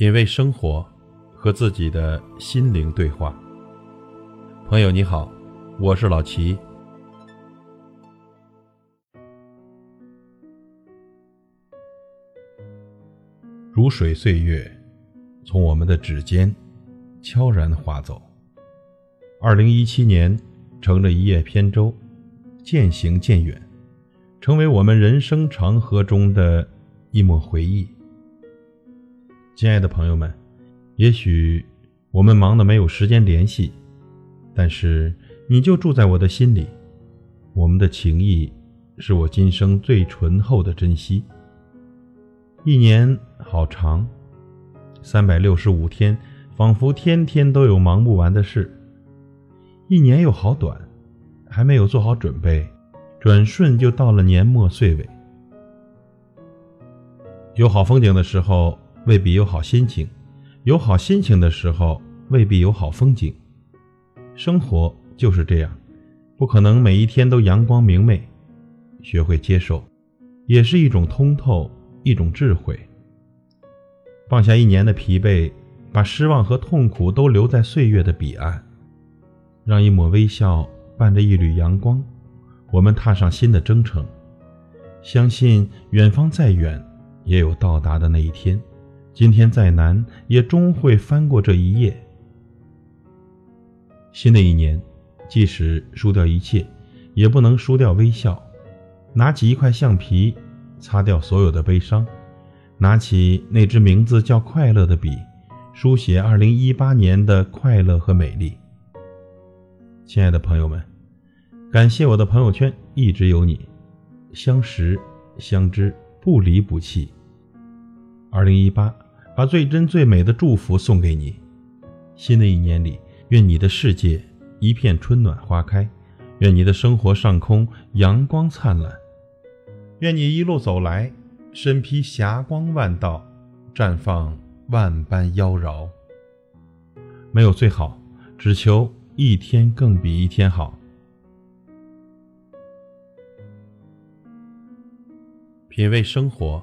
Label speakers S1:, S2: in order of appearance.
S1: 品味生活，和自己的心灵对话。朋友你好，我是老齐。如水岁月，从我们的指尖悄然划走。二零一七年，乘着一叶扁舟，渐行渐远，成为我们人生长河中的一抹回忆。亲爱的朋友们，也许我们忙得没有时间联系，但是你就住在我的心里。我们的情谊是我今生最醇厚的珍惜。一年好长，三百六十五天，仿佛天天都有忙不完的事。一年又好短，还没有做好准备，转瞬就到了年末岁尾。有好风景的时候。未必有好心情，有好心情的时候，未必有好风景。生活就是这样，不可能每一天都阳光明媚。学会接受，也是一种通透，一种智慧。放下一年的疲惫，把失望和痛苦都留在岁月的彼岸，让一抹微笑伴着一缕阳光，我们踏上新的征程。相信远方再远，也有到达的那一天。今天再难，也终会翻过这一页。新的一年，即使输掉一切，也不能输掉微笑。拿起一块橡皮，擦掉所有的悲伤；拿起那支名字叫快乐的笔，书写二零一八年的快乐和美丽。亲爱的朋友们，感谢我的朋友圈一直有你，相识相知，不离不弃。二零一八，把最真最美的祝福送给你。新的一年里，愿你的世界一片春暖花开，愿你的生活上空阳光灿烂，愿你一路走来，身披霞光万道，绽放万般妖娆。没有最好，只求一天更比一天好。品味生活。